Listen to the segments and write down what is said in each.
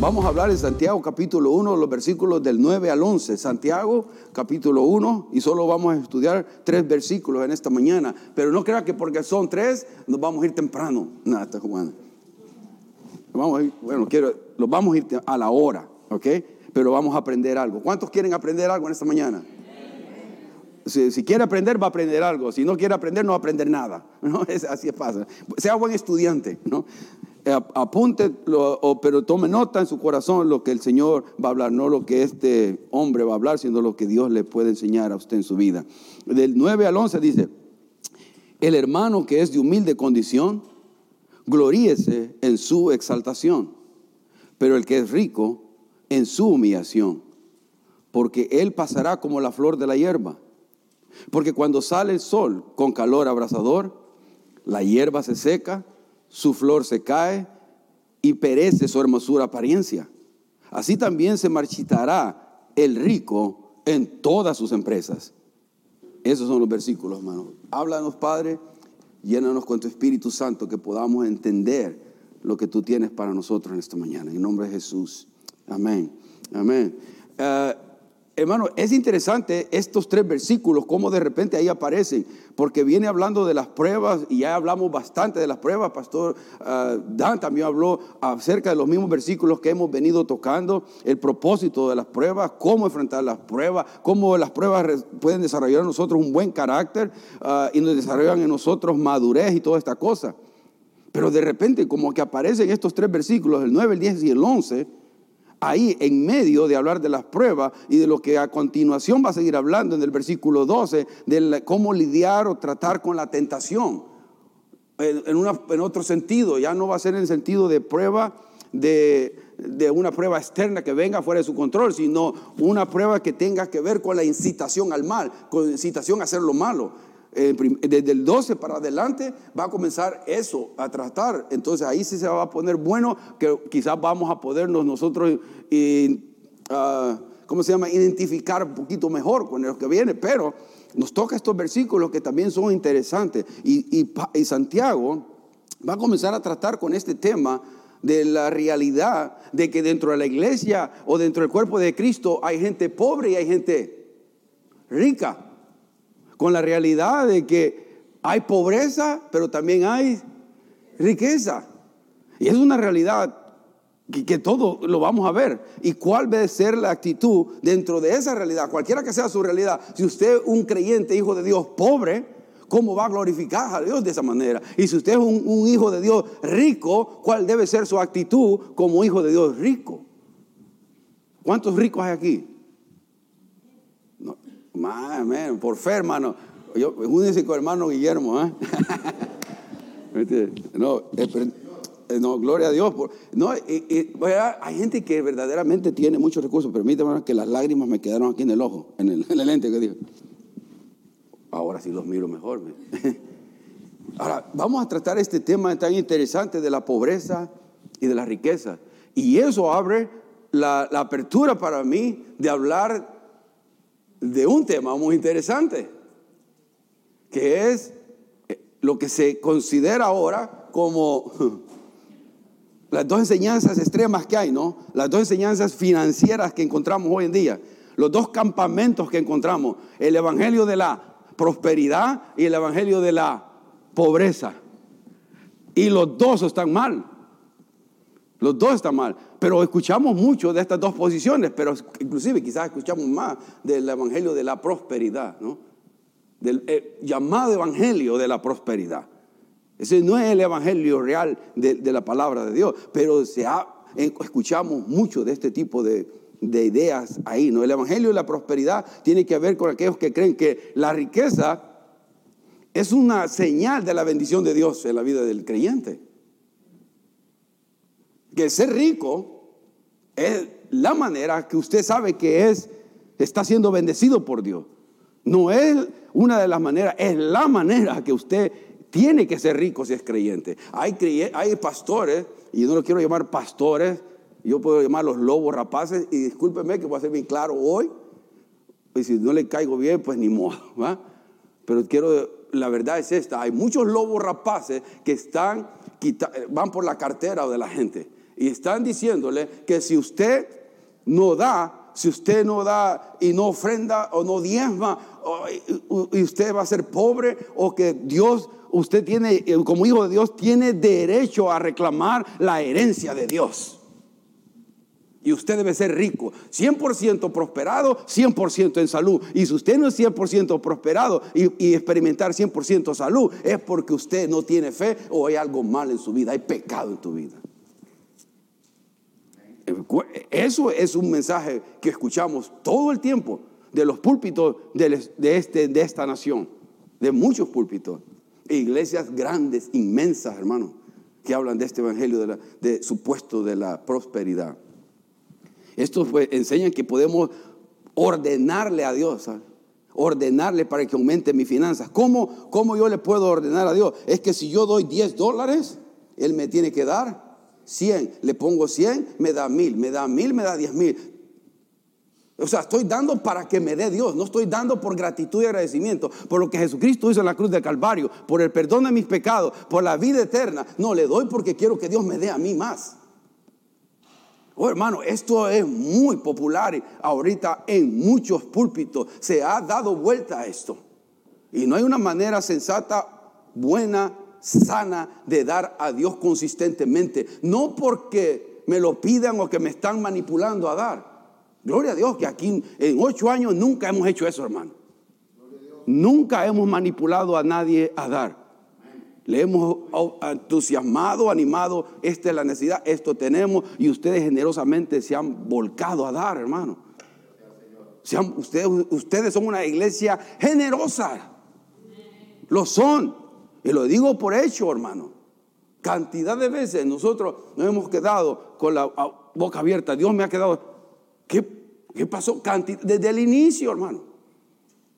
Vamos a hablar en Santiago capítulo 1, los versículos del 9 al 11. Santiago capítulo 1 y solo vamos a estudiar tres versículos en esta mañana. Pero no crea que porque son tres nos vamos a ir temprano. Nada, está jugando. Vamos a ir, bueno, quiero, los vamos a ir a la hora, ¿ok? Pero vamos a aprender algo. ¿Cuántos quieren aprender algo en esta mañana? Si, quiere aprender, va a aprender algo. Si no quiere aprender, no va a aprender nada. ¿no? Es, así pasa. Sea buen estudiante. ¿no? Eh, apunte, pero tome nota en su corazón lo que el Señor va a hablar, no lo que este hombre va a hablar, sino lo que Dios le puede enseñar a usted en su vida. Del 9 al 11 dice, el hermano que es de humilde condición, gloríese en su exaltación, pero el que es rico, en su humillación, porque él pasará como la flor de la hierba porque cuando sale el sol con calor abrasador, la hierba se seca, su flor se cae y perece su hermosura apariencia. Así también se marchitará el rico en todas sus empresas. Esos son los versículos, hermano. Háblanos, Padre, llénanos con tu Espíritu Santo que podamos entender lo que tú tienes para nosotros en esta mañana. En nombre de Jesús. Amén. Amén. Eh, Hermano, es interesante estos tres versículos, cómo de repente ahí aparecen, porque viene hablando de las pruebas y ya hablamos bastante de las pruebas. Pastor uh, Dan también habló acerca de los mismos versículos que hemos venido tocando, el propósito de las pruebas, cómo enfrentar las pruebas, cómo las pruebas pueden desarrollar en nosotros un buen carácter uh, y nos desarrollan en nosotros madurez y toda esta cosa. Pero de repente, como que aparecen estos tres versículos, el 9, el 10 y el 11 ahí en medio de hablar de las pruebas y de lo que a continuación va a seguir hablando en el versículo 12, de cómo lidiar o tratar con la tentación. En, otro sentido, ya no va a ser en el sentido de prueba de, de una prueba externa que venga fuera de su control, sino una prueba que tenga que ver con la incitación al mal, con incitación a hacer lo malo. Eh, desde el 12 para adelante va a comenzar eso a tratar. Entonces ahí sí se va a poner bueno, que quizás vamos a podernos nosotros, ah, ¿cómo se llama?, identificar un poquito mejor con lo que viene. Pero nos toca estos versículos que también son interesantes. Y Santiago va a comenzar a tratar con este tema de la realidad de que dentro de la iglesia o dentro del cuerpo de Cristo hay gente pobre y hay gente rica con la realidad de que hay pobreza, pero también hay riqueza. Y es una realidad que, que, todo lo vamos a ver. ¿Y cuál debe ser la actitud dentro de esa realidad? Cualquiera que sea su realidad. Si usted es un creyente, hijo de Dios, pobre, ¿cómo va a glorificar a Dios de esa manera? Y si usted es un, un hijo de Dios rico, ¿cuál debe ser su actitud como hijo de Dios rico? ¿Cuántos ricos hay aquí? Por fe, hermano. Yo, único con hermano Guillermo, ¿eh? no, eh, no, gloria a Dios. No, hay gente que verdaderamente tiene muchos recursos. Permítame que las lágrimas me quedaron aquí en el ojo, en el, en el lente que dijo. Ahora sí los miro mejor. Ahora, vamos a tratar este tema tan interesante de la pobreza y de la riqueza. Y eso abre la apertura para mí de hablar de un tema muy interesante, que es eh, lo que se considera ahora como las dos enseñanzas extremas que hay, ¿no? Las dos enseñanzas financieras que encontramos hoy en día, los dos campamentos que encontramos, el evangelio de la prosperidad y el evangelio de la pobreza. Y los dos están mal. Los dos están mal. Pero escuchamos mucho de estas dos posiciones, pero inclusive quizás escuchamos más del evangelio de la prosperidad, ¿no? Del eh, llamado evangelio de la prosperidad. Ese no es el evangelio real de, la palabra de Dios, pero se escuchamos mucho de este tipo de, de ideas ahí, ¿no? El evangelio de la prosperidad tiene que ver con aquellos que creen que la riqueza es una señal de la bendición de Dios en la vida del creyente que ser rico es la manera que usted sabe que es, está siendo bendecido por Dios. No es una de las maneras, es la manera que usted tiene que ser rico si es creyente. Hay, hay pastores, y yo no lo quiero llamar pastores, yo puedo llamarlos lobos rapaces, y discúlpeme que voy a ser bien claro hoy, y si no le caigo bien, pues ni modo, Pero quiero, la verdad es esta, hay muchos lobos rapaces que están, van por la cartera de la gente Y están diciéndole que si usted no da, si usted no da y no ofrenda o no diezma, y usted va a ser pobre o que Dios, usted tiene, como hijo de Dios, tiene derecho a reclamar la herencia de Dios. Y usted debe ser rico, 100% prosperado, 100% en salud. Y si usted no es 100% prosperado y, experimentar 100% salud, es porque usted no tiene fe o hay algo mal en su vida, hay pecado en tu vida. Eso es un mensaje que escuchamos todo el tiempo de los púlpitos de, este, de esta nación, de muchos púlpitos. Iglesias grandes, inmensas, hermanos, que hablan de este evangelio de, la, supuesto de la prosperidad. Estos pues, enseñan que podemos ordenarle a Dios, ordenarle para que aumente mis finanzas. ¿Cómo, ¿Cómo yo le puedo ordenar a Dios? Es que si yo doy 10 dólares, Él me tiene que dar 100. Le pongo 100, me da mil, me da mil, me da 10 mil. O sea, estoy dando para que me dé Dios, no estoy dando por gratitud y agradecimiento, por lo que Jesucristo hizo en la cruz del Calvario, por el perdón de mis pecados, por la vida eterna. No, le doy porque quiero que Dios me dé a mí más. Oh, hermano, esto es muy popular ahorita en muchos púlpitos. Se ha dado vuelta a esto. Y no hay una manera sensata, buena, sana de dar a Dios consistentemente. No porque me lo pidan o que me están manipulando a dar. Gloria a Dios que aquí en ocho años nunca hemos hecho eso, hermano. Nunca hemos manipulado a nadie a dar. Le hemos entusiasmado, animado, esta es la necesidad, esto tenemos, y ustedes generosamente se han volcado a dar, hermano. ustedes, ustedes son una iglesia generosa. Lo son. Y lo digo por hecho, hermano. Cantidad de veces nosotros nos hemos quedado con la boca abierta. Dios me ha quedado. ¿Qué, qué pasó? Desde el inicio, hermano.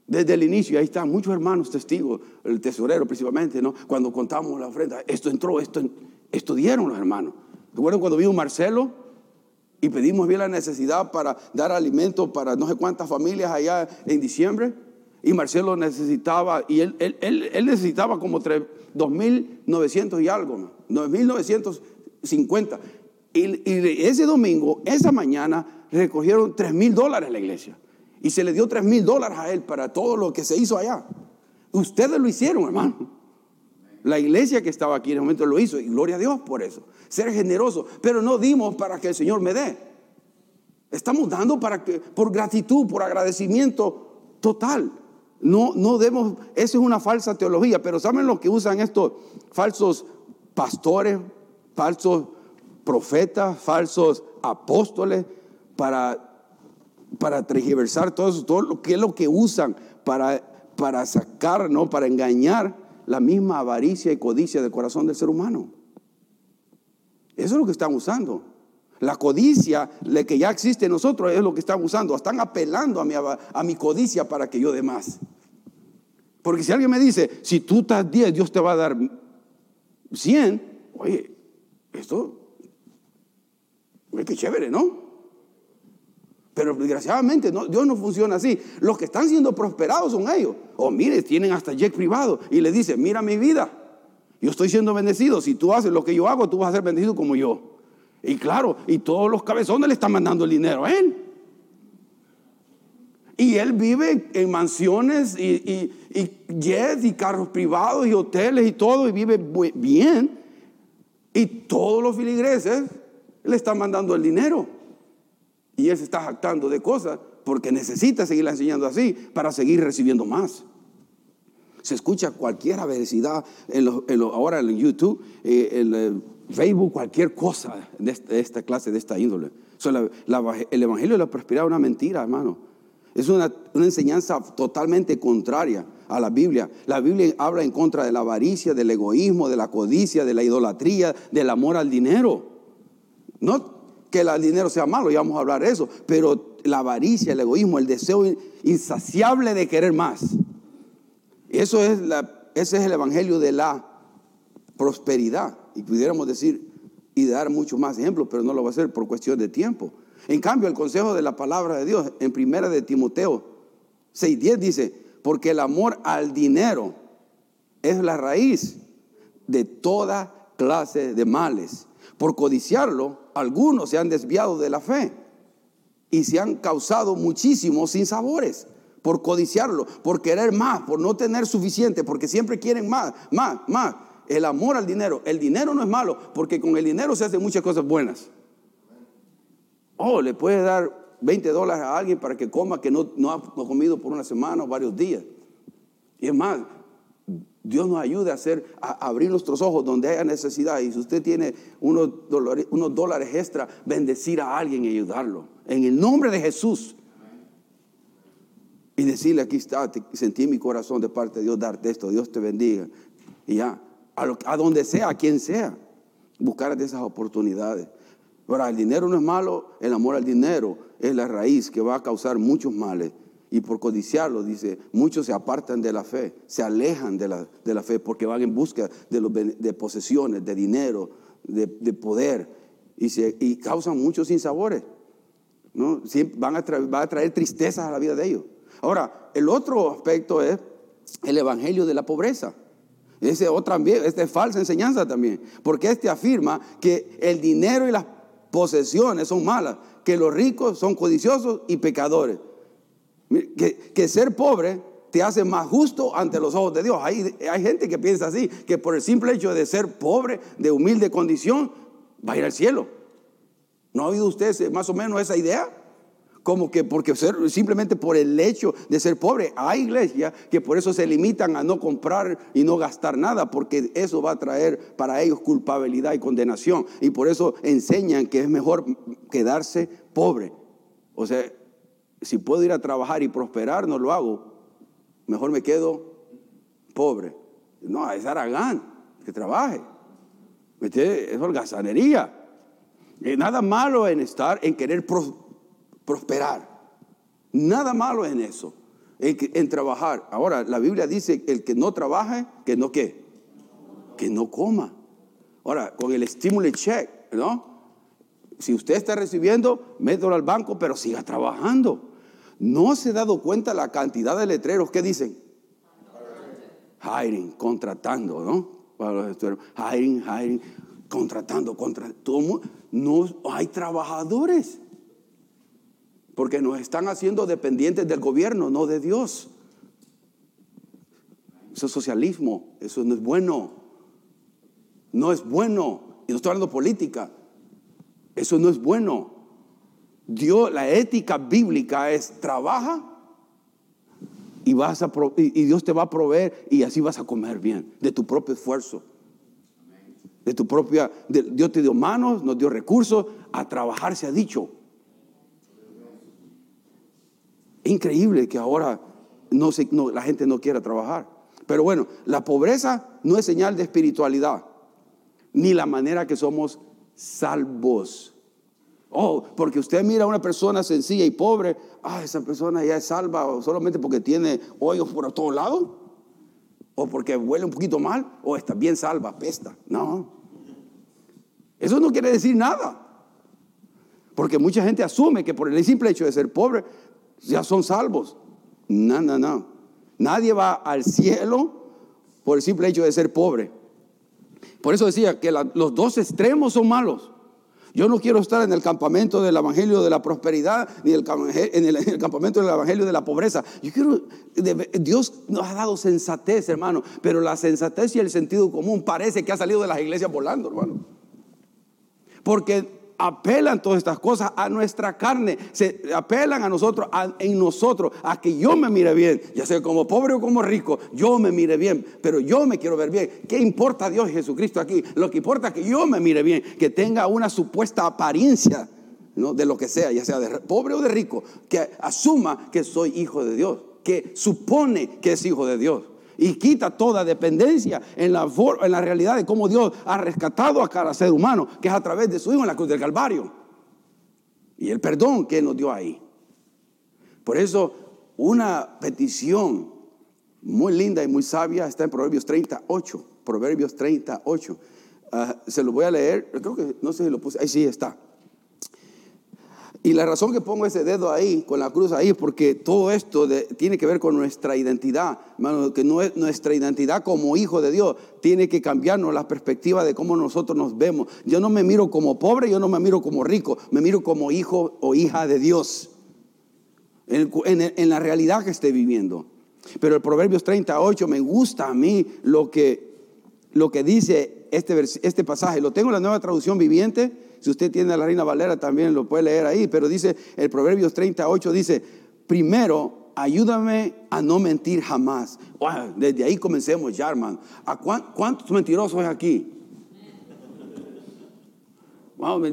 Desde el inicio, ahí están muchos hermanos testigos, el tesorero principalmente, ¿no? Cuando contamos la ofrenda, esto entró, esto, esto dieron los hermanos. ¿Recuerdan cuando vino Marcelo? Y pedimos bien la necesidad para dar alimento para no sé cuántas familias allá en diciembre. Y Marcelo necesitaba, y él, él, necesitaba como 2.900 y algo, 2.950. Y, y ese domingo, esa mañana, recogieron 3.000 dólares la iglesia. Y se le dio tres mil dólares a él para todo lo que se hizo allá. Ustedes lo hicieron, hermano. La iglesia que estaba aquí en el momento lo hizo y gloria a Dios por eso. Ser generoso, pero no dimos para que el Señor me dé. Estamos dando para que por gratitud, por agradecimiento total. No no demos, eso es una falsa teología, pero ¿saben lo que usan estos falsos pastores, falsos profetas, falsos apóstoles para para tergiversar todo eso, todo lo que es lo que usan para, para sacar, ¿no? Para engañar la misma avaricia y codicia del corazón del ser humano. Eso es lo que están usando. La codicia, la que ya existe en nosotros, es lo que están usando. Están apelando a mi, a mi codicia para que yo dé más. Porque si alguien me dice, si tú estás 10, Dios te va a dar 100, oye, esto, qué chévere, ¿no? Pero desgraciadamente no, Dios no funciona así. Los que están siendo prosperados son ellos. O oh, mire, tienen hasta jet privado y le dicen, mira mi vida, yo estoy siendo bendecido. Si tú haces lo que yo hago, tú vas a ser bendecido como yo. Y claro, y todos los cabezones le están mandando el dinero a él. Y él vive en mansiones y, jets y carros privados y hoteles y todo, y vive bien. Y todos los filigreses le están mandando el dinero. Y él se está jactando de cosas porque necesita seguir enseñando así para seguir recibiendo más. Se escucha cualquier adversidad en ahora en YouTube, eh, en eh, Facebook, cualquier cosa de esta, clase, de esta índole. el Evangelio de la Prosperidad es una mentira, hermano. Es una, una, enseñanza totalmente contraria a la Biblia. La Biblia habla en contra de la avaricia, del egoísmo, de la codicia, de la idolatría, del amor al dinero. No que el dinero sea malo, ya vamos a hablar de eso, pero la avaricia, el egoísmo, el deseo insaciable de querer más. Eso es la, ese es el evangelio de la prosperidad. Y pudiéramos decir y dar muchos más ejemplos, pero no lo va a hacer por cuestión de tiempo. En cambio, el consejo de la palabra de Dios en primera de Timoteo 6:10 dice, porque el amor al dinero es la raíz de toda clase de males Por codiciarlo, algunos se han desviado de la fe y se han causado muchísimos sinsabores por codiciarlo, por querer más, por no tener suficiente, porque siempre quieren más, más, más. El amor al dinero. El dinero no es malo, porque con el dinero se hacen muchas cosas buenas. Oh, le puede dar 20 dólares a alguien para que coma que no, no ha comido por una semana o varios días. Y es más, Dios nos ayude a, hacer, a abrir nuestros ojos donde haya necesidad. Y si usted tiene unos dólares, unos dólares extra, bendecir a alguien y ayudarlo. En el nombre de Jesús. Y decirle, aquí está, sentí mi corazón de parte de Dios darte esto, Dios te bendiga. Y ya, a, donde sea, a quien sea, buscar de esas oportunidades. Ahora, el dinero no es malo, el amor al dinero es la raíz que va a causar muchos males. Y por codiciarlo, dice, muchos se apartan de la fe, se alejan de la, de la fe porque van en busca de, los, de posesiones, de dinero, de, poder, y, se, y, causan muchos sinsabores. ¿no? van, a traer, a traer tristezas a la vida de ellos. Ahora, el otro aspecto es el evangelio de la pobreza. Ese otra, esta es falsa enseñanza también, porque este afirma que el dinero y las posesiones son malas, que los ricos son codiciosos y pecadores. Que, ser pobre te hace más justo ante los ojos de Dios. Hay, hay gente que piensa así, que por el simple hecho de ser pobre, de humilde condición, va a ir al cielo. ¿No ha oído usted más o menos esa idea? Como que porque simplemente por el hecho de ser pobre, hay iglesias que por eso se limitan a no comprar y no gastar nada, porque eso va a traer para ellos culpabilidad y condenación. Y por eso enseñan que es mejor quedarse pobre. O sea, si puedo ir a trabajar y prosperar, no lo hago. Mejor me quedo pobre. No, es Aragán, que trabaje. Es holgazanería. Nada malo en estar, en querer prosperar. Nada malo en eso, en, trabajar. Ahora, la Biblia dice, el que no trabaje, que no qué, que no coma. Ahora, con el estímulo check, ¿no? Si usted está recibiendo, mételo al banco, pero siga trabajando. ¿No se ha dado cuenta la cantidad de letreros que dicen? Hiring, contratando, ¿no? Hiring, hiring, contratando, contratando. No hay trabajadores. Porque nos están haciendo dependientes del gobierno, no de Dios. Eso es socialismo, eso no es bueno. No es bueno. Y no estoy hablando política. Eso no es bueno. Dios, la ética bíblica es trabaja y, vas a, y Dios te va a proveer y así vas a comer bien, de tu propio esfuerzo. De tu propia, Dios te dio manos, nos dio recursos, a trabajar se ha dicho. Increíble que ahora la gente no quiera trabajar. Pero bueno, la pobreza no es señal de espiritualidad, ni la manera que somos salvos. Oh, porque usted mira a una persona sencilla y pobre, ah, esa persona ya es salva solamente porque tiene hoyos por todos lados, o porque huele un poquito mal, o está bien salva, pesta. No, eso no quiere decir nada. Porque mucha gente asume que por el simple hecho de ser pobre ya son salvos. No, no, no. Nadie va al cielo por el simple hecho de ser pobre. Por eso decía que los dos extremos son malos. Yo no quiero estar en el campamento del Evangelio de la prosperidad, ni en el, campamento del Evangelio de la pobreza. Yo quiero, Dios nos ha dado sensatez, hermano, pero la sensatez y el sentido común parece que ha salido de las iglesias volando, hermano. Porque apelan todas estas cosas a nuestra carne, se apelan a nosotros, en nosotros, a que yo me mire bien, ya sea como pobre o como rico, yo me mire bien, pero yo me quiero ver bien. ¿Qué importa a Dios Jesucristo aquí? Lo que importa es que yo me mire bien, que tenga una supuesta apariencia ¿no? de lo que sea, ya sea de pobre o de rico, que asuma que soy hijo de Dios, que supone que es hijo de Dios y quita toda dependencia en la, en la realidad de cómo Dios ha rescatado a cada ser humano, que es a través de su Hijo en la cruz del Calvario. Y el perdón que nos dio ahí. Por eso, una petición muy linda y muy sabia está en Proverbios 38. Proverbios 38. Ah, se lo voy a leer, creo que no sé si lo puse, ahí sí está. Y la razón que pongo ese dedo ahí, con la cruz ahí, es porque todo esto tiene que ver con nuestra identidad, hermano, que no es, nuestra identidad como hijo de Dios tiene que cambiarnos la perspectiva de cómo nosotros nos vemos. Yo no me miro como pobre, yo no me miro como rico, me miro como hijo o hija de Dios, en, la realidad que esté viviendo. Pero el Proverbios 38 me gusta a mí lo que, lo que dice este, este pasaje. Lo tengo en la nueva traducción viviente. Si usted tiene la Reina Valera también lo puede leer ahí. Pero dice el Proverbios 38, dice, primero ayúdame a no mentir jamás. desde ahí comencemos ya, hermano. ¿A ¿Cuántos mentirosos hay aquí? Wow,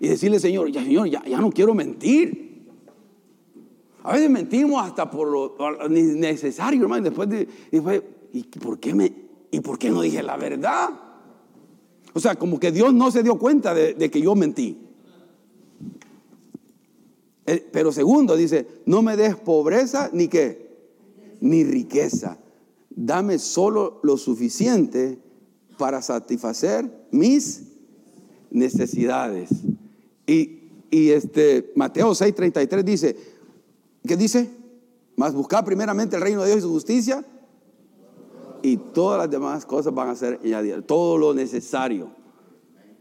y decirle, Señor, ya, Señor, ya, ya no quiero mentir. A veces mentimos hasta por lo, necesario, hermano. Después, de, después ¿y por, qué me, ¿y por qué no dije la verdad? O sea, como que Dios no se dio cuenta de, que yo mentí. Eh, pero segundo, dice, no me des pobreza ni qué, ni riqueza. Dame solo lo suficiente para satisfacer mis necesidades. Y, y este, Mateo 6:33 dice, ¿Qué dice? Más buscar primeramente el reino de Dios y su justicia. Y todas las demás cosas van a ser añadidas. Todo lo necesario.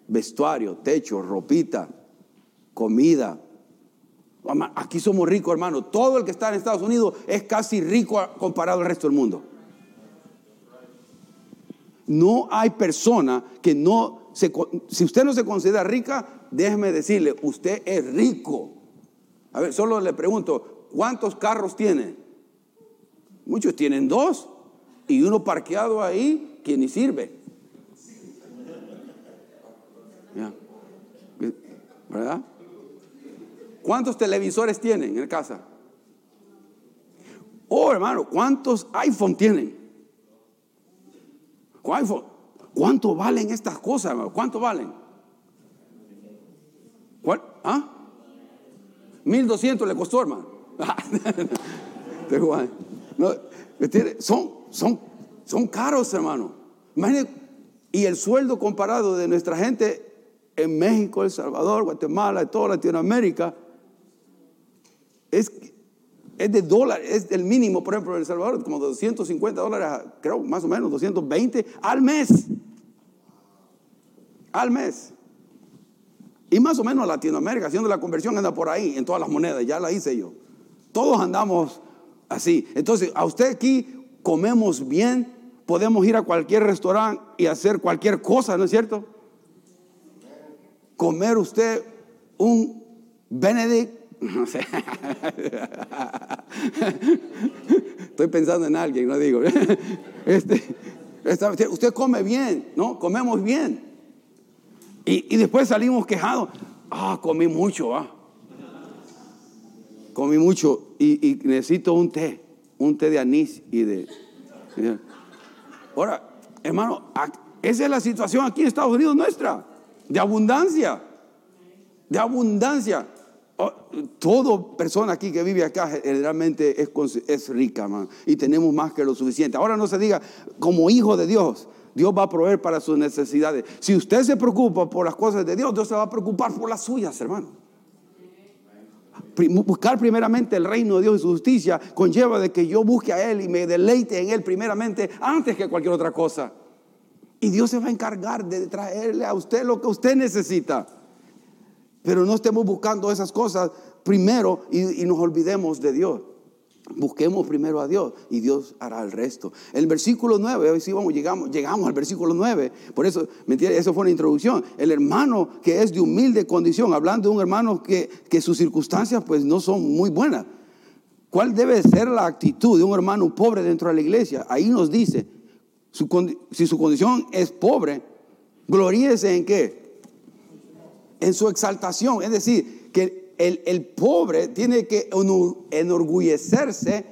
Vestuario, techo, ropita, comida. Aquí somos ricos, hermano. Todo el que está en Estados Unidos es casi rico comparado al resto del mundo. No hay persona que no se, si usted no se considera rica, déjeme decirle, usted es rico. A ver, solo le pregunto, ¿Cuántos carros tiene? Muchos tienen dos y uno parqueado ahí que ni sirve. ¿Verdad? ¿Cuántos televisores tienen en casa? Oh, hermano, ¿cuántos iPhone tienen? ¿Cuánto valen estas cosas, hermano? ¿Cuánto valen? ¿Cuál? ¿Ah? 1200 le costó, hermano. son, son, son caros, hermano. y el sueldo comparado de nuestra gente en México, El Salvador, Guatemala, toda Latinoamérica, es, es de dólares, es el mínimo, por ejemplo, en El Salvador, como 250 dólares, creo, más o menos, 220 al mes. Al mes. Y más o menos Latinoamérica, haciendo la conversión, anda por ahí, en todas las monedas, ya la hice yo. Todos andamos así. Entonces, a usted aquí comemos bien, podemos ir a cualquier restaurante y hacer cualquier cosa, ¿no es cierto? Comer usted un Benedict, no sé. Estoy pensando en alguien, no digo. Este, usted come bien, ¿no? Comemos bien. Y, y después salimos quejados. Ah, comí mucho, ah comí mucho y, necesito un té, un té de anís y de... Ahora, hermano, esa es la situación aquí en Estados Unidos nuestra, de abundancia, de abundancia. Oh, toda persona aquí que vive acá generalmente es, es rica, man, y tenemos más que lo suficiente. Ahora no se diga, como hijo de Dios, Dios va a proveer para sus necesidades. Si usted se preocupa por las cosas de Dios, Dios se va a preocupar por las suyas, hermano buscar primeramente el reino de Dios y su justicia conlleva de que yo busque a Él y me deleite en Él primeramente antes que cualquier otra cosa. Y Dios se va a encargar de traerle a usted lo que usted necesita. Pero no estemos buscando esas cosas primero y, y nos olvidemos de Dios. Busquemos primero a Dios y Dios hará el resto. El versículo 9, hoy sí vamos, llegamos, llegamos al versículo 9. Por eso, mentira, eso fue una introducción. El hermano que es de humilde condición, hablando de un hermano que, que sus circunstancias pues no son muy buenas. ¿Cuál debe ser la actitud de un hermano pobre dentro de la iglesia? Ahí nos dice, si su condición es pobre, gloríese en qué? En su exaltación. Es decir, que el, pobre tiene que enorgullecerse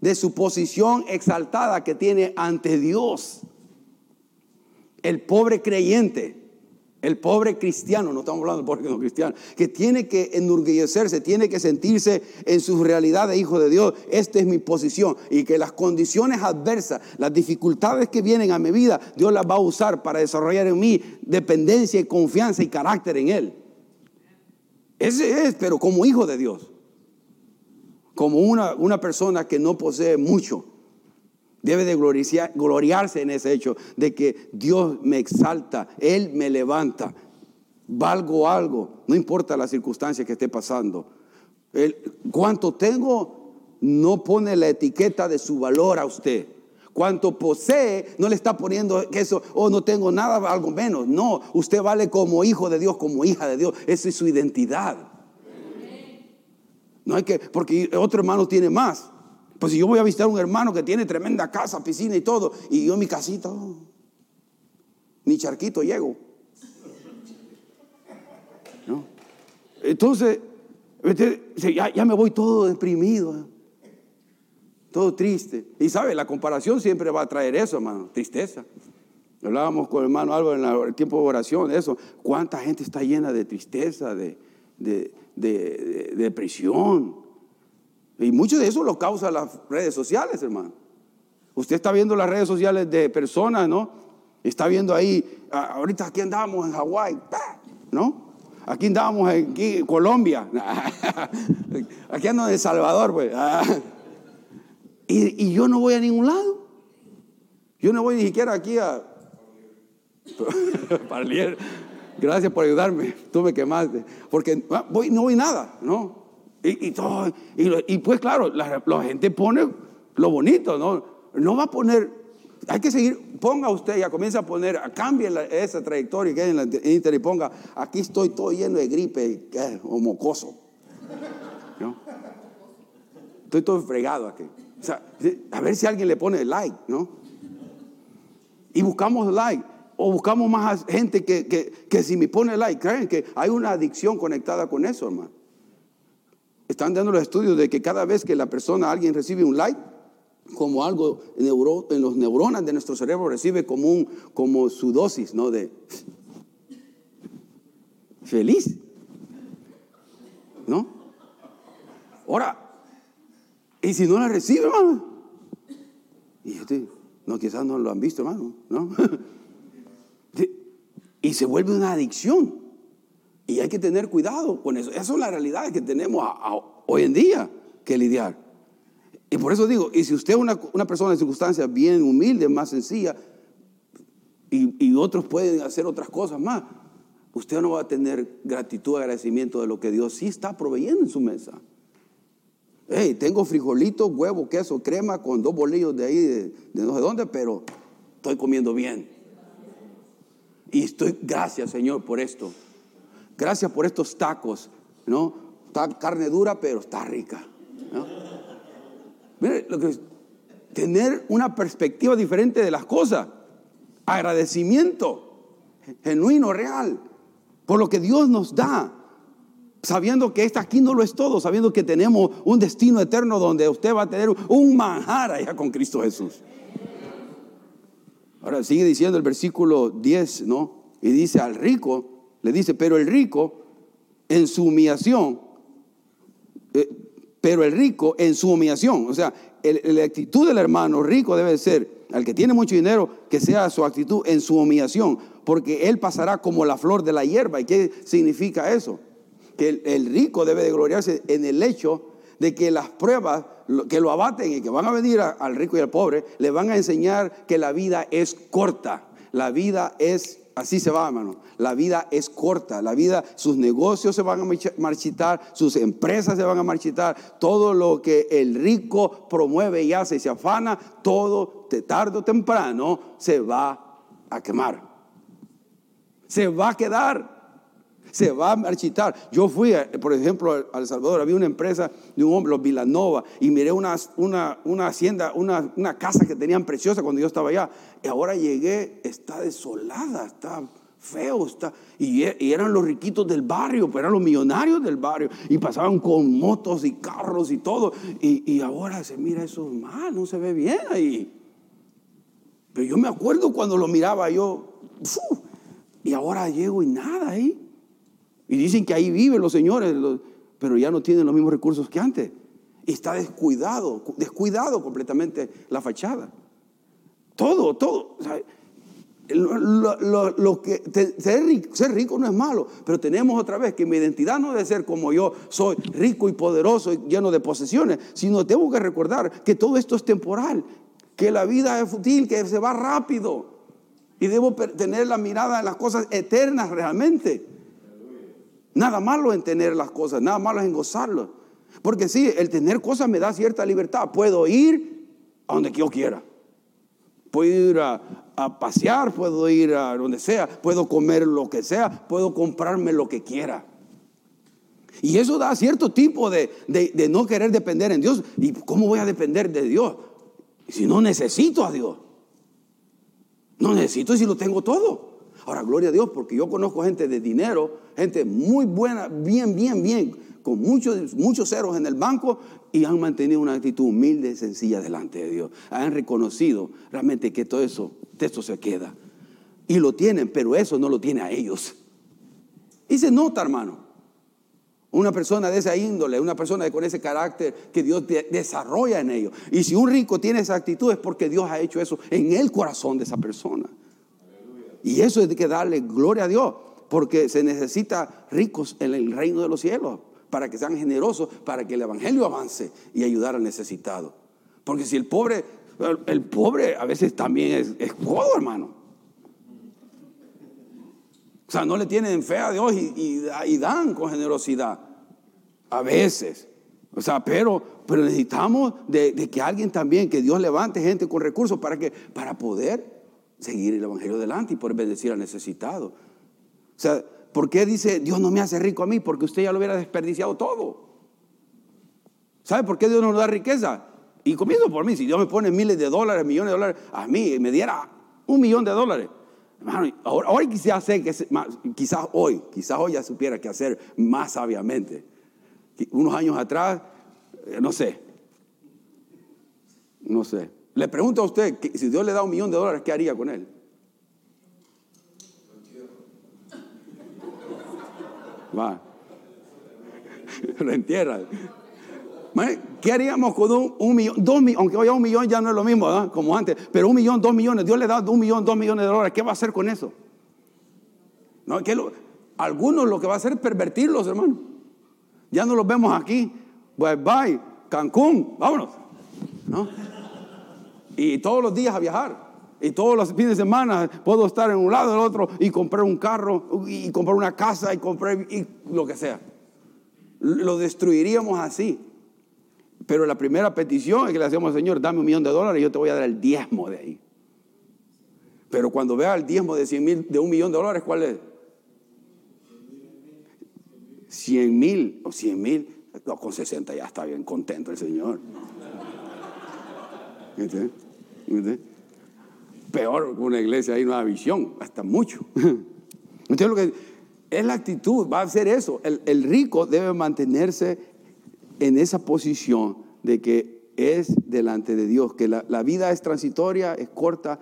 de su posición exaltada que tiene ante Dios. El pobre creyente, el pobre cristiano, no estamos hablando del pobre no cristiano, que tiene que enorgullecerse, tiene que sentirse en su realidad de hijo de Dios. Esta es mi posición. Y que las condiciones adversas, las dificultades que vienen a mi vida, Dios las va a usar para desarrollar en mí dependencia y confianza y carácter en Él. Ese es, pero como hijo de Dios. Como una, una persona que no posee mucho. Debe de gloriarse en ese hecho de que Dios me exalta, Él me levanta, valgo algo, no importa la circunstancia que esté pasando. El, cuánto tengo no pone la etiqueta de su valor a usted. Cuanto posee, no le está poniendo que eso, oh, no tengo nada, algo menos. No, usted vale como hijo de Dios, como hija de Dios. Esa es su identidad. No hay que, porque otro hermano tiene más. Pues si yo voy a visitar a un hermano que tiene tremenda casa, piscina y todo, y yo mi casita, oh, ni charquito llego. Entonces, ya, ya, me voy todo deprimido, todo triste. Y sabe, la comparación siempre va a traer eso, hermano, tristeza. Hablábamos con hermano Álvaro en el tiempo de oración, eso. ¿Cuánta gente está llena de tristeza, de, de, de, depresión? Y mucho de eso lo causa las redes sociales, hermano. Usted está viendo las redes sociales de personas, ¿no? Está viendo ahí, ahorita aquí andamos en Hawái, ¿no? Aquí andábamos en Colombia. Aquí ando en El Salvador, pues. Y, yo no voy a ningún lado. Yo no voy ni siquiera aquí a. Gracias por ayudarme. Tú me quemaste. Porque ah, voy, no voy nada, ¿no? Y, todo, y, pues claro, la, la, gente pone lo bonito, ¿no? No va a poner hay que seguir, ponga usted, ya comienza a poner, cambie esa trayectoria que hay en la Inter y ponga, aquí estoy todo lleno de gripe o mocoso. Estoy todo fregado aquí. A ver si alguien le pone like, ¿no? Y buscamos like. O buscamos más gente que, que, que si me pone like, creen que hay una adicción conectada con eso, hermano. Están dando los estudios de que cada vez que la persona, alguien recibe un like, como algo en, los neuronas de nuestro cerebro recibe como, un, como su dosis, ¿no? De feliz. ¿No? Ahora, y si no la recibe, hermano, y este, no, quizás no lo han visto, hermano, ¿no? y se vuelve una adicción. Y hay que tener cuidado con eso. Esas son las realidades que tenemos hoy en día que lidiar. Y por eso digo, y si usted es una, una persona de circunstancias bien humilde, más sencilla, y, y, otros pueden hacer otras cosas más, usted no va a tener gratitud, agradecimiento de lo que Dios sí está proveyendo en su mesa. Hey, tengo frijolitos, huevo, queso, crema con dos bolillos de ahí, de, no sé dónde, pero estoy comiendo bien. Y estoy, gracias Señor por esto. Gracias por estos tacos, ¿no? Está carne dura, pero está rica. ¿no? Mire, lo que tener una perspectiva diferente de las cosas. Agradecimiento genuino, real, por lo que Dios nos da. Sabiendo que esta aquí no lo es todo, sabiendo que tenemos un destino eterno donde usted va a tener un manjar allá con Cristo Jesús. Ahora sigue diciendo el versículo 10, ¿no? Y dice al rico, le dice, pero el rico en su humillación, eh, pero el rico en su humillación. O sea, la actitud del hermano rico debe ser, al que tiene mucho dinero, que sea su actitud en su humillación, porque él pasará como la flor de la hierba. ¿Y qué significa eso? Que el, rico debe de gloriarse en el hecho de que las pruebas que lo abaten y que van a venir al rico y al pobre, le van a enseñar que la vida es corta, la vida es Así se va, hermano. La vida es corta. La vida, sus negocios se van a marchitar, sus empresas se van a marchitar. Todo lo que el rico promueve y hace y se afana, todo, de tarde o temprano, se va a quemar. Se va a quedar se va a marchitar. Yo fui, eh, por ejemplo, a El Salvador, había una empresa de un hombre, los Vilanova, y miré una, una, una hacienda, una, una, casa que tenían preciosa cuando yo estaba allá. Y ahora llegué, está desolada, está feo, está, y, y eran los riquitos del barrio, pero eran los millonarios del barrio, y pasaban con motos y carros y todo. Y, y ahora se mira eso mal, no se ve bien ahí. Pero yo me acuerdo cuando lo miraba yo, y ahora llego y nada ahí. Y dicen que ahí viven los señores, pero ya no tienen los mismos recursos que antes. Está descuidado, descuidado completamente la fachada. Todo, todo. lo, que, ser, rico, ser, rico, no es malo, pero tenemos otra vez que mi identidad no debe ser como yo soy rico y poderoso y lleno de posesiones, sino tengo que recordar que todo esto es temporal, que la vida es fútil, que se va rápido y debo tener la mirada en las cosas eternas realmente. Nada malo en tener las cosas, nada malo en gozarlo. Porque sí, el tener cosas me da cierta libertad. Puedo ir a donde yo quiera. Puedo ir a, pasear, puedo ir a donde sea, puedo comer lo que sea, puedo comprarme lo que quiera. Y eso da cierto tipo de, de, no querer depender en Dios. ¿Y cómo voy a depender de Dios? Si no necesito a Dios. No necesito si lo tengo todo. Ahora, gloria a Dios, porque yo conozco gente de dinero, gente muy buena, bien, bien, bien, con muchos, muchos ceros en el banco y han mantenido una actitud humilde y sencilla delante de Dios. Han reconocido realmente que todo eso, esto se queda. Y lo tienen, pero eso no lo tiene a ellos. Y se nota, hermano. Una persona de esa índole, una persona con ese carácter que Dios desarrolla en ellos. Y si un rico tiene esa actitud es porque Dios ha hecho eso en el corazón de esa persona. Y eso es que darle gloria a Dios, porque se necesita ricos en el reino de los cielos para que sean generosos, para que el Evangelio avance y ayudar al necesitado. Porque si el pobre, el pobre a veces también es, es hermano. O sea, no le tienen fe a Dios y, dan con generosidad. A veces. O sea, pero, pero necesitamos de, que alguien también, que Dios levante gente con recursos para, que, para poder seguir el Evangelio adelante y poder bendecir al necesitado. O sea, ¿Por qué dice Dios no me hace rico a mí? Porque usted ya lo hubiera desperdiciado todo. ¿Sabe por qué Dios no nos da riqueza? Y comienzo por mí, si Dios me pone miles de dólares, millones de dólares, a mí me diera un millón de dólares. ahora, hoy quizás sé que quizás hoy, quizás hoy ya supiera qué hacer más sabiamente. Unos años atrás, eh, no sé, no sé. Le pregunto a usted, si Dios le da un millón de dólares, ¿qué haría con él? Va. Lo entierra. ¿Qué haríamos con un, millón, dos? Aunque hoy un millón ya no es lo mismo, como antes, pero un millón, dos millones, Dios le da un millón, dos millones de dólares, ¿qué va a hacer con eso? ¿No? algunos lo que va a hacer es pervertirlos, hermano. Ya no los vemos aquí. Bye bye, Cancún, vámonos. ¿No? Y todos los días a viajar. Y todos los fines de semana puedo estar en un lado del otro y comprar un carro y comprar una casa y comprar y lo que sea. Lo destruiríamos así. Pero la primera petición es que le hacemos al Señor, dame un millón de dólares y yo te voy a dar el diezmo de ahí. Pero cuando vea el diezmo de, 100 mil, de un millón de dólares, ¿cuál es? 100 mil o 100 mil. con 60 ya está bien contento el Señor. ¿Viste? Peor que una iglesia ahí no da visión, hasta mucho. Entonces lo que es la actitud, va a ser eso. El, rico debe mantenerse en esa posición de que es delante de Dios, que la, vida es transitoria, es corta,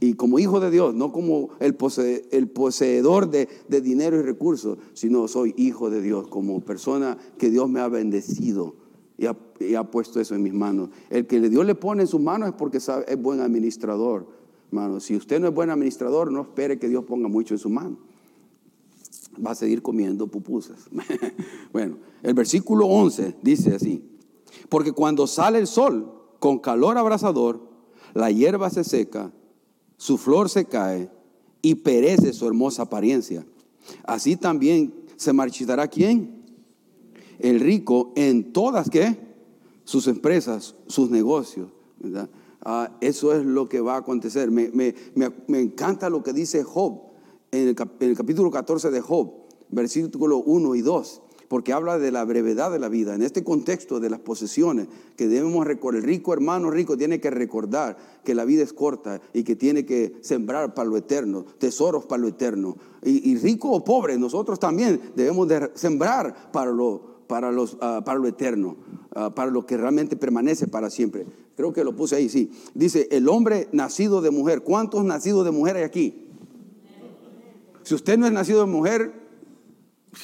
y como hijo de Dios, no como el, poseedor de, dinero y recursos, sino soy hijo de Dios, como persona que Dios me ha bendecido y ha, puesto eso en mis manos. El que Dios le pone en sus manos es porque es buen administrador Hermano, si usted no es buen administrador, no espere que Dios ponga mucho en su mano. Va a seguir comiendo pupusas. bueno, el versículo 11 dice así, porque cuando sale el sol con calor abrasador, la hierba se seca, su flor se cae y perece su hermosa apariencia. Así también se marchitará quién? El rico en todas ¿qué? sus empresas, sus negocios. Ah, eso es lo que va a acontecer. Me, encanta lo que dice Job en el, capítulo 14 de Job, versículo 1 y 2, porque habla de la brevedad de la vida. En este contexto de las posesiones que debemos recordar, el rico hermano rico tiene que recordar que la vida es corta y que tiene que sembrar para lo eterno, tesoros para lo eterno. Y, rico o pobre, nosotros también debemos de sembrar para lo ah, para lo eterno, ah, para lo que realmente permanece para siempre. Creo que lo puse ahí, sí. Dice, el hombre nacido de mujer. ¿Cuántos nacidos de mujer hay aquí? Si usted no es nacido de mujer,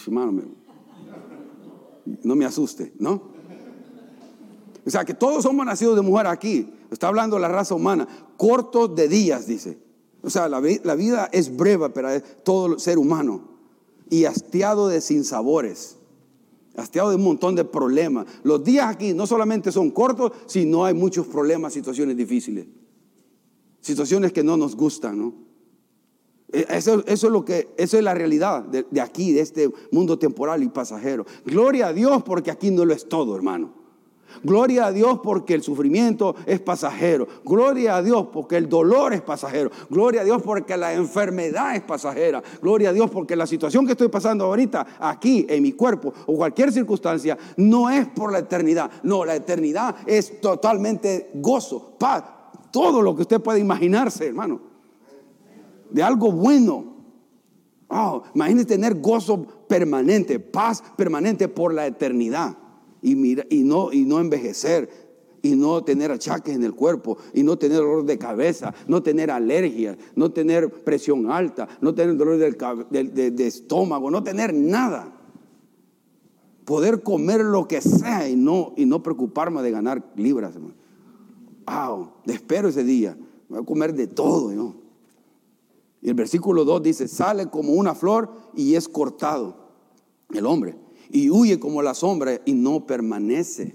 hermano, no me asuste, ¿no? O sea, que todos somos nacidos de mujer aquí. Está hablando la raza humana. Cortos de días, dice. O sea, la, la vida es breve para todo ser humano y hastiado de sinsabores hastiado de un montón de problemas. Los días aquí no solamente son cortos, sino hay muchos problemas, situaciones difíciles. Situaciones que no nos gustan, ¿no? Eh, eso, es lo que, eso es la realidad de, aquí, de este mundo temporal y pasajero. Gloria a Dios porque aquí no lo es todo, hermano. Gloria a Dios porque el sufrimiento es pasajero. Gloria a Dios porque el dolor es pasajero. Gloria a Dios porque la enfermedad es pasajera. Gloria a Dios porque la situación que estoy pasando ahorita aquí en mi cuerpo o cualquier circunstancia no es por la eternidad. No, la eternidad es totalmente gozo, paz, todo lo que usted puede imaginarse, hermano. De algo bueno. Oh, imagínese tener gozo permanente, paz permanente por la eternidad y, mira, y, no, y no envejecer y no tener achaques en el cuerpo, y no tener dolor de cabeza, no tener alergias, no tener presión alta, no tener dolor de, estómago, no tener nada. Poder comer lo que sea y no, y no preocuparme de ganar libras. Wow, espero ese día. Voy a comer de todo. ¿no? Y el versículo 2 dice, sale como una flor y es cortado el hombre y huye como la sombra y no permanece.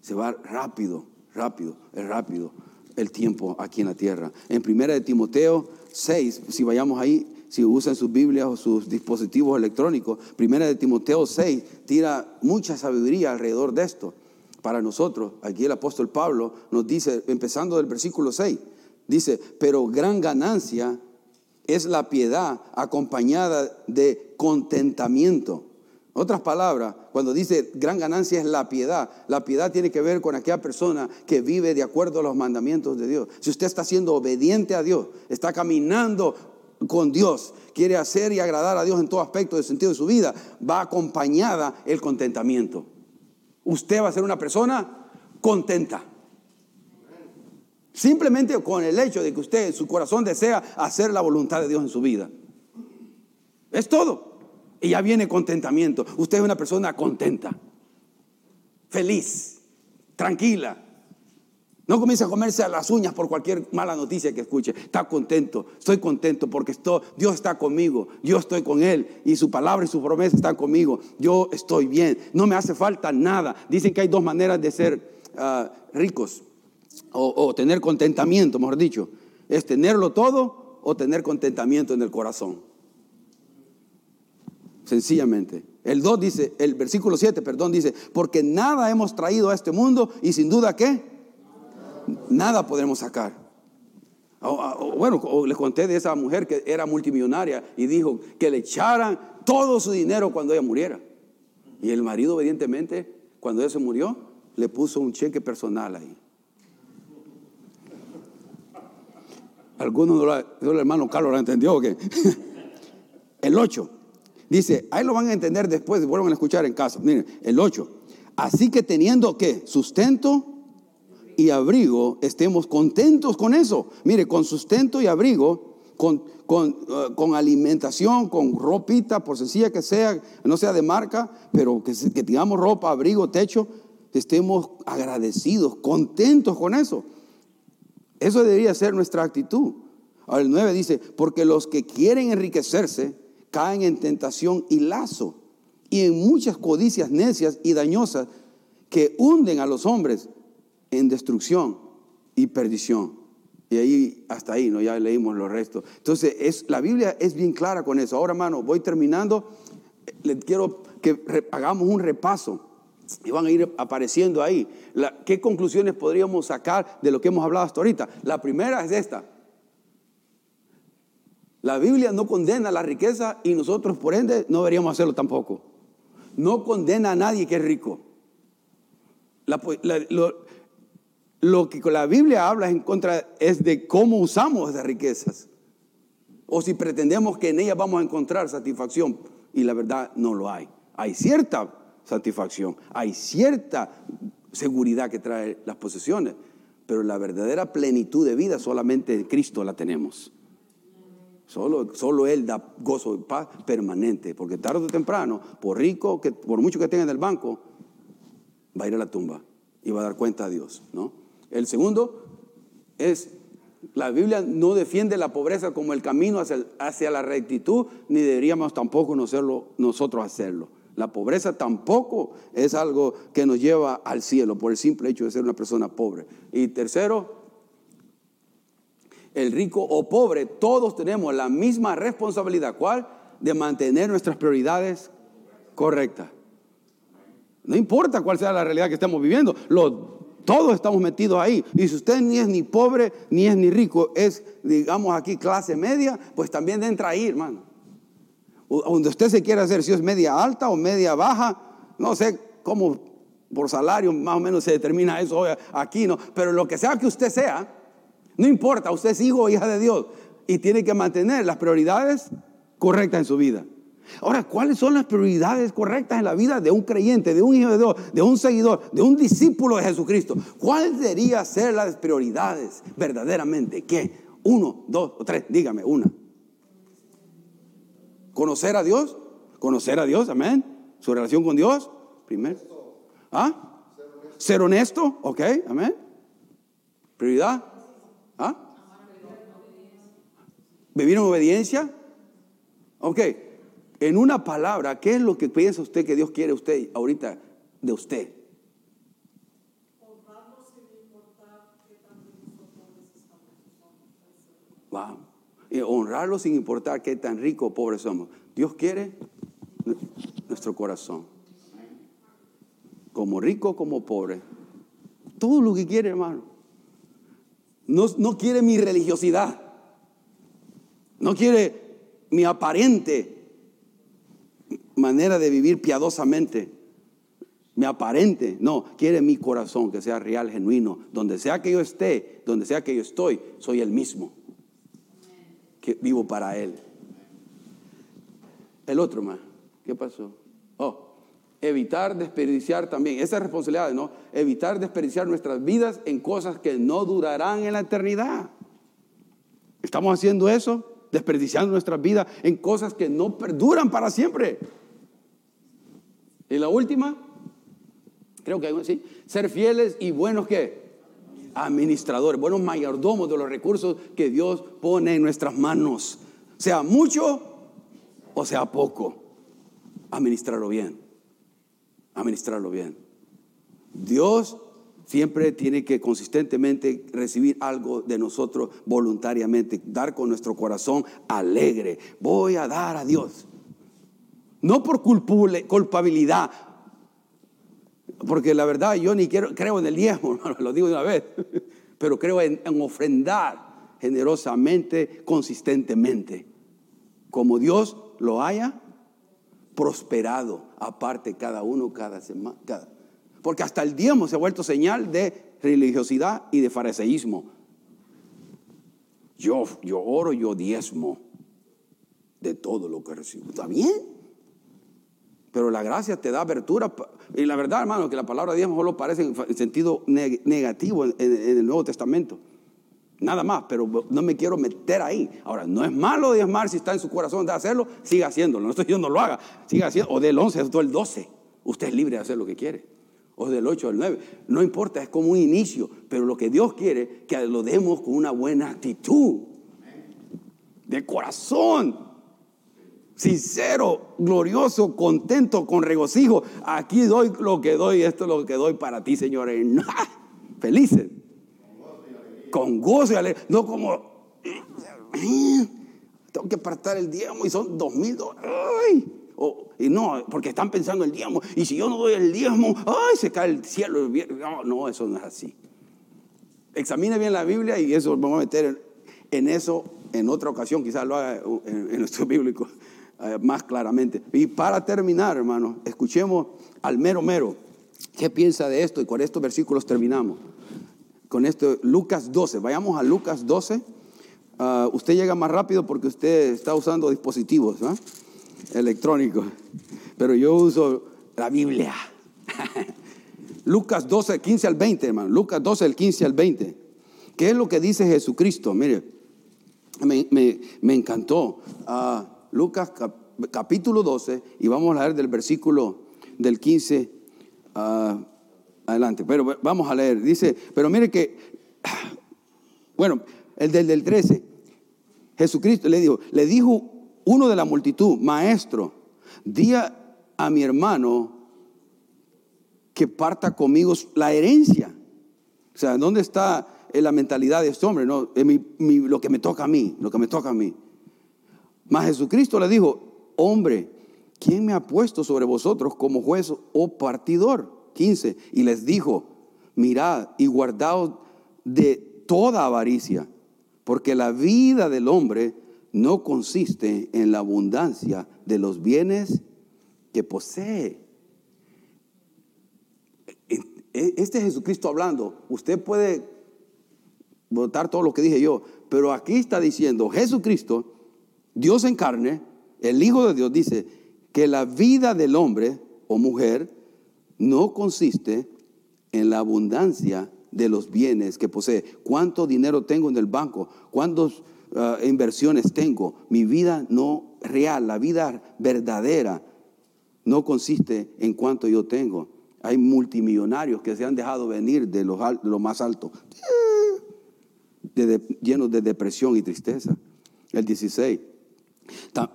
Se va rápido, rápido, es rápido el tiempo aquí en la tierra. En primera de Timoteo 6, si vayamos ahí, si usan sus Biblias o sus dispositivos electrónicos, primera de Timoteo 6 tira mucha sabiduría alrededor de esto. Para nosotros, aquí el apóstol Pablo nos dice, empezando del versículo 6, dice, pero gran ganancia es la piedad acompañada de contentamiento otras palabras, cuando dice gran ganancia es la piedad, la piedad tiene que ver con aquella persona que vive de acuerdo a los mandamientos de Dios. Si usted está siendo obediente a Dios, está caminando con Dios, quiere hacer y agradar a Dios en todo aspecto del sentido de su vida, va acompañada el contentamiento. Usted va a ser una persona contenta. Simplemente con el hecho de que usted, su corazón desea hacer la voluntad de Dios en su vida. Es todo. Y ya viene contentamiento. Usted es una persona contenta, feliz, tranquila. No comienza a comerse a las uñas por cualquier mala noticia que escuche. Está contento, estoy contento porque Dios está conmigo, yo estoy con Él y su palabra y su promesa están conmigo. Yo estoy bien, no me hace falta nada. Dicen que hay dos maneras de ser ah, ricos o, o tener contentamiento, mejor dicho. Es tenerlo todo o tener contentamiento en el corazón sencillamente. El 2 dice, el versículo 7, perdón, dice, porque nada hemos traído a este mundo y sin duda que nada podremos sacar. Bueno, les conté de esa mujer que era multimillonaria y dijo que le echaran todo su dinero cuando ella muriera. Y el marido, obedientemente, cuando ella se murió, le puso un cheque personal ahí. Algunos de los hermanos Carlos lo entendió. que El 8. Dice, ahí lo van a entender después, vuelvan a escuchar en casa. Miren, el 8. Así que teniendo que sustento y abrigo, estemos contentos con eso. Mire, con sustento y abrigo, con, con, uh, con, alimentación, con ropita, por sencilla que sea, no sea de marca, pero que, que tengamos ropa, abrigo, techo, estemos agradecidos, contentos con eso. Eso debería ser nuestra actitud. Ahora el 9 dice, porque los que quieren enriquecerse, caen en tentación y lazo y en muchas codicias necias y dañosas que hunden a los hombres en destrucción y perdición. Y ahí, hasta ahí, ¿no? ya leímos los restos. Entonces, es, la Biblia es bien clara con eso. Ahora, hermano, voy terminando. Les quiero que hagamos un repaso y van a ir apareciendo ahí. ¿Qué conclusiones podríamos sacar de lo que hemos hablado hasta ahorita? La primera es esta. La Biblia no condena la riqueza y nosotros por ende no deberíamos hacerlo tampoco. No condena a nadie que es rico. lo, que la Biblia habla en contra es de cómo usamos esas riquezas. O si pretendemos que en ellas vamos a encontrar satisfacción. Y la verdad no lo hay. Hay cierta satisfacción, hay cierta seguridad que trae las posesiones. Pero la verdadera plenitud de vida solamente en Cristo la tenemos. Solo, Él da gozo y paz permanente, porque tarde o temprano, por rico, que, por mucho que tenga en el banco, va a ir a la tumba y va a dar cuenta a Dios. ¿no? El segundo es La Biblia no defiende la pobreza como el camino hacia, hacia la rectitud, ni deberíamos tampoco nosotros hacerlo. La pobreza tampoco es algo que nos lleva al cielo por el simple hecho de ser una persona pobre. Y tercero, el rico o pobre, todos tenemos la misma responsabilidad. ¿Cuál? De mantener nuestras prioridades correctas. No importa cuál sea la realidad que estemos viviendo, todos estamos metidos ahí. Y si usted ni es ni pobre ni es ni rico, es, digamos aquí, clase media, pues también entra ahí, hermano. Donde usted se quiera hacer, si es media alta o media baja, no sé cómo por salario más o menos se determina eso aquí, ¿no? Pero lo que sea que usted sea, no importa, usted es hijo o hija de Dios y tiene que mantener las prioridades correctas en su vida. Ahora, ¿cuáles son las prioridades correctas en la vida de un creyente, de un hijo de Dios, de un seguidor, de un discípulo de Jesucristo? ¿Cuáles deberían ser las prioridades verdaderamente? ¿Qué? Uno, dos o tres, dígame, una. Conocer a Dios, conocer a Dios, amén. Su relación con Dios, primero. ¿Ah? Ser honesto, ok, amén. Prioridad. ¿Ah? Vivir en obediencia. Ok. En una palabra, ¿qué es lo que piensa usted que Dios quiere usted ahorita de usted? Wow. Y honrarlo sin importar qué tan rico o pobre somos. Dios quiere nuestro corazón. Como rico, como pobre. Todo lo que quiere, hermano. No, no quiere mi religiosidad. No quiere mi aparente manera de vivir piadosamente. Mi aparente. No, quiere mi corazón que sea real, genuino. Donde sea que yo esté, donde sea que yo estoy, soy el mismo vivo para Él. El otro más, ¿qué pasó? Oh, evitar desperdiciar también, esa responsabilidad, ¿no? Evitar desperdiciar nuestras vidas en cosas que no durarán en la eternidad. ¿Estamos haciendo eso? Desperdiciando nuestras vidas en cosas que no perduran para siempre. Y la última, creo que sí, ser fieles y buenos que administradores, buenos mayordomos de los recursos que Dios pone en nuestras manos. Sea mucho o sea poco, administrarlo bien. Administrarlo bien. Dios siempre tiene que consistentemente recibir algo de nosotros voluntariamente, dar con nuestro corazón alegre. Voy a dar a Dios. No por culpabilidad, porque la verdad yo ni quiero, creo en el diezmo, lo digo de una vez, pero creo en, ofrendar generosamente, consistentemente, como Dios lo haya prosperado, aparte cada uno, cada semana, porque hasta el diezmo se ha vuelto señal de religiosidad y de fariseísmo. Yo, yo oro, yo diezmo de todo lo que recibo. ¿Está bien? Pero la gracia te da abertura. Y la verdad, hermano, que la palabra diezmo solo parece en sentido negativo en, el Nuevo Testamento. Nada más, pero no me quiero meter ahí. Ahora, no es malo diezmar si está en su corazón de hacerlo, siga haciéndolo. No estoy diciendo no lo haga, siga haciendo. O del 11 hasta el 12. Usted es libre de hacer lo que quiere. O del 8 al 9. No importa, es como un inicio. Pero lo que Dios quiere, que lo demos con una buena actitud. De corazón sincero, glorioso, contento, con regocijo. Aquí doy lo que doy, esto es lo que doy para ti, señores. Felices. Con gozo. No como, tengo que apartar el diezmo y son dos mil dólares. y no, porque están pensando el diezmo. Y si yo no doy el diezmo, ay, se cae el cielo. No, no, eso no es así. Examine bien la Biblia y eso vamos a meter en, eso en otra ocasión, quizás lo haga en, en nuestro bíblico. Eh, más claramente. Y para terminar, hermano, escuchemos al mero mero. ¿Qué piensa de esto? Y con estos versículos terminamos. Con esto, Lucas 12. Vayamos a Lucas 12. Ah, usted llega más rápido porque usted está usando dispositivos electrónicos. Pero yo uso la Biblia. Lucas 12, 15 al 20, hermano. Lucas 12, el 15 al 20. ¿Qué es lo que dice Jesucristo? Mire, me, encantó. Uh, Lucas capítulo 12 y vamos a leer del versículo del 15 ah, adelante. Pero vamos a leer. Dice, pero mire que, bueno, el del, del 13. Jesucristo le dijo, le dijo uno de la multitud, maestro, di a mi hermano que parta conmigo la herencia. O sea, ¿dónde está la mentalidad de este hombre? No, lo que me toca a mí, lo que me toca a mí. Mas Jesucristo le dijo, hombre, ¿quién me ha puesto sobre vosotros como juez o partidor? 15. Y les dijo, mirad y guardaos de toda avaricia, porque la vida del hombre no consiste en la abundancia de los bienes que posee. Este es Jesucristo hablando. Usted puede votar todo lo que dije yo, pero aquí está diciendo Jesucristo, Dios en carne, el Hijo de Dios, dice que la vida del hombre o mujer no consiste en la abundancia de los bienes que posee. ¿Cuánto dinero tengo en el banco? ¿Cuántas ah, inversiones tengo? Mi vida no real, la vida verdadera, no consiste en cuánto yo tengo. Hay multimillonarios que se han dejado venir de lo, más alto, llenos de depresión y tristeza. El 16.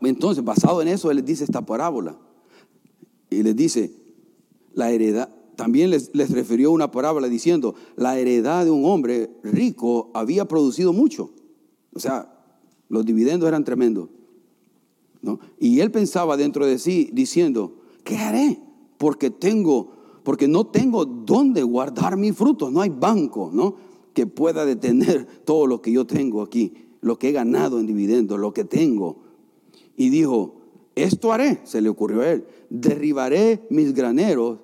Entonces, basado en eso, él les dice esta parábola. Y les dice, la heredad, también les, les, refirió una parábola diciendo, la heredad de un hombre rico había producido mucho. O sea, los dividendos eran tremendos. ¿no? Y él pensaba dentro de sí diciendo, ¿qué haré? Porque tengo, porque no tengo dónde guardar mis frutos. No hay banco, ¿no? Que pueda detener todo lo que yo tengo aquí, lo que he ganado en dividendos, lo que tengo. Y dijo, esto haré, se le ocurrió a él, derribaré mis graneros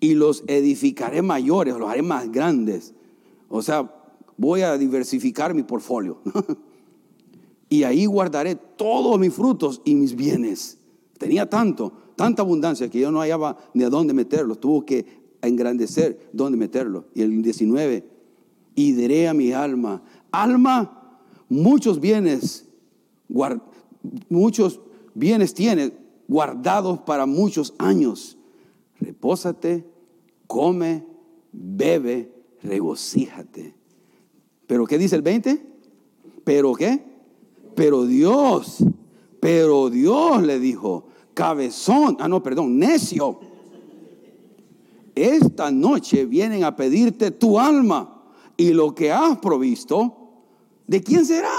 y los edificaré mayores, los haré más grandes. O sea, voy a diversificar mi portfolio. y ahí guardaré todos mis frutos y mis bienes. Tenía tanto, tanta abundancia que yo no hallaba ni a dónde meterlo. Tuvo que engrandecer dónde meterlo. Y el 19, y diré a mi alma, alma, muchos bienes, muchos bienes tienes guardados para muchos años repósate, come, bebe, regocíjate. ¿Pero qué dice el 20? ¿Pero qué? Pero Dios, pero Dios le dijo, cabezón, ah no, perdón, necio. Esta noche vienen a pedirte tu alma y lo que has provisto, ¿de quién será?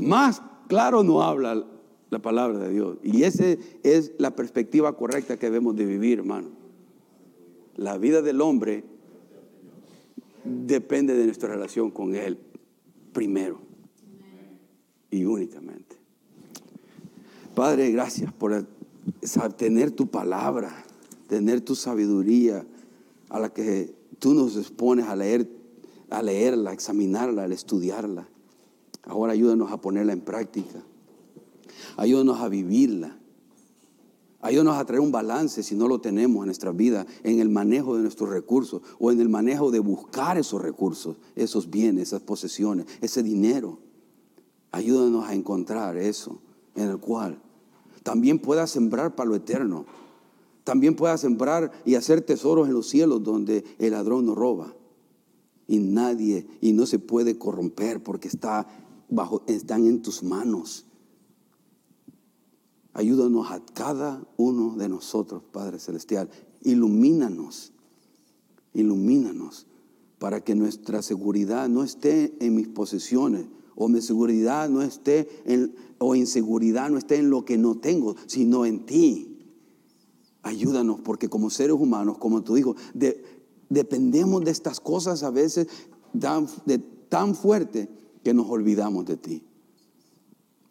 Más claro no habla la palabra de Dios. Y esa es la perspectiva correcta que debemos de vivir, hermano. La vida del hombre depende de nuestra relación con Él primero y únicamente. Padre, gracias por tener tu palabra, tener tu sabiduría a la que tú nos expones a leer, a leerla, a examinarla, a estudiarla. Ahora ayúdanos a ponerla en práctica. Ayúdanos a vivirla. Ayúdanos a traer un balance si no lo tenemos en nuestra vida, en el manejo de nuestros recursos o en el manejo de buscar esos recursos, esos bienes, esas posesiones, ese dinero. Ayúdanos a encontrar eso en el cual también pueda sembrar para lo eterno. También pueda sembrar y hacer tesoros en los cielos donde el ladrón no roba. Y nadie, y no se puede corromper porque está bajo, están en tus manos. Ayúdanos a cada uno de nosotros, Padre Celestial. Ilumínanos, ilumínanos para que nuestra seguridad no esté en mis posesiones o mi seguridad no esté en, o inseguridad no esté en lo que no tengo, sino en ti. Ayúdanos porque como seres humanos, como tú dijo, dependemos de estas cosas a veces tan, de, tan fuerte que nos olvidamos de ti.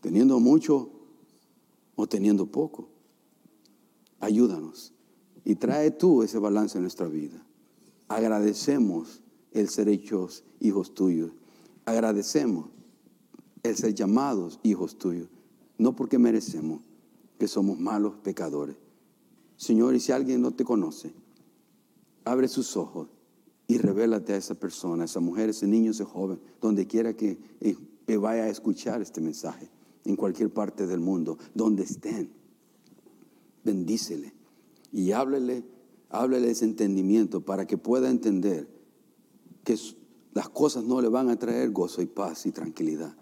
Teniendo mucho, o teniendo poco. Ayúdanos y trae tú ese balance en nuestra vida. Agradecemos el ser hechos hijos tuyos. Agradecemos el ser llamados hijos tuyos. No porque merecemos que somos malos pecadores. Señor, y si alguien no te conoce, abre sus ojos y revélate a esa persona, a esa mujer, ese niño, ese joven, donde quiera que vaya a escuchar este mensaje en cualquier parte del mundo, donde estén. Bendícele y háblele Háblele ese entendimiento para que pueda entender que las cosas no le van a traer gozo y paz y tranquilidad.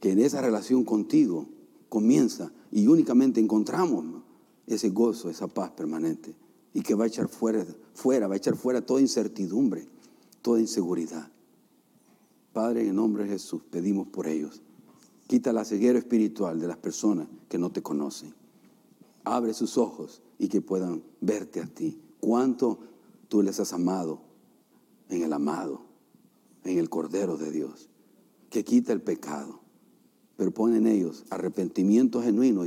Que en esa relación contigo comienza y únicamente encontramos ese gozo, esa paz permanente. Y que va a echar fuera, fuera, va a echar fuera toda incertidumbre, toda inseguridad. Padre, en el nombre de Jesús, pedimos por ellos. Quita la ceguera espiritual de las personas que no te conocen. Abre sus ojos y que puedan verte a ti. Cuánto tú les has amado en el amado, en el Cordero de Dios, que quita el pecado, pero pone en ellos arrepentimiento genuino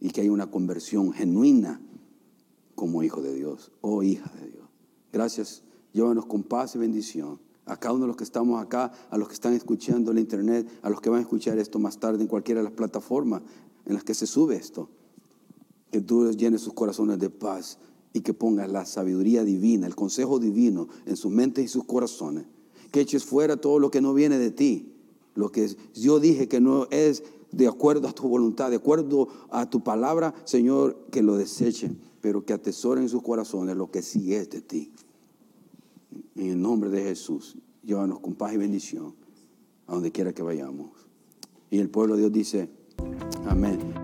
y que haya una conversión genuina como hijo de Dios oh, hija de Dios. Gracias. Llévanos con paz y bendición a cada uno de los que estamos acá, a los que están escuchando el internet, a los que van a escuchar esto más tarde en cualquiera de las plataformas en las que se sube esto. Que tú llenes sus corazones de paz y que pongas la sabiduría divina, el consejo divino en sus mentes y sus corazones. Que eches fuera todo lo que no viene de ti. Lo que yo dije que no es de acuerdo a tu voluntad, de acuerdo a tu palabra, Señor, que lo desechen, pero que atesoren en sus corazones lo que sí es de ti. En el nombre de Jesús, llévanos con paz y bendición a donde quiera que vayamos. Y el pueblo de Dios dice, amén.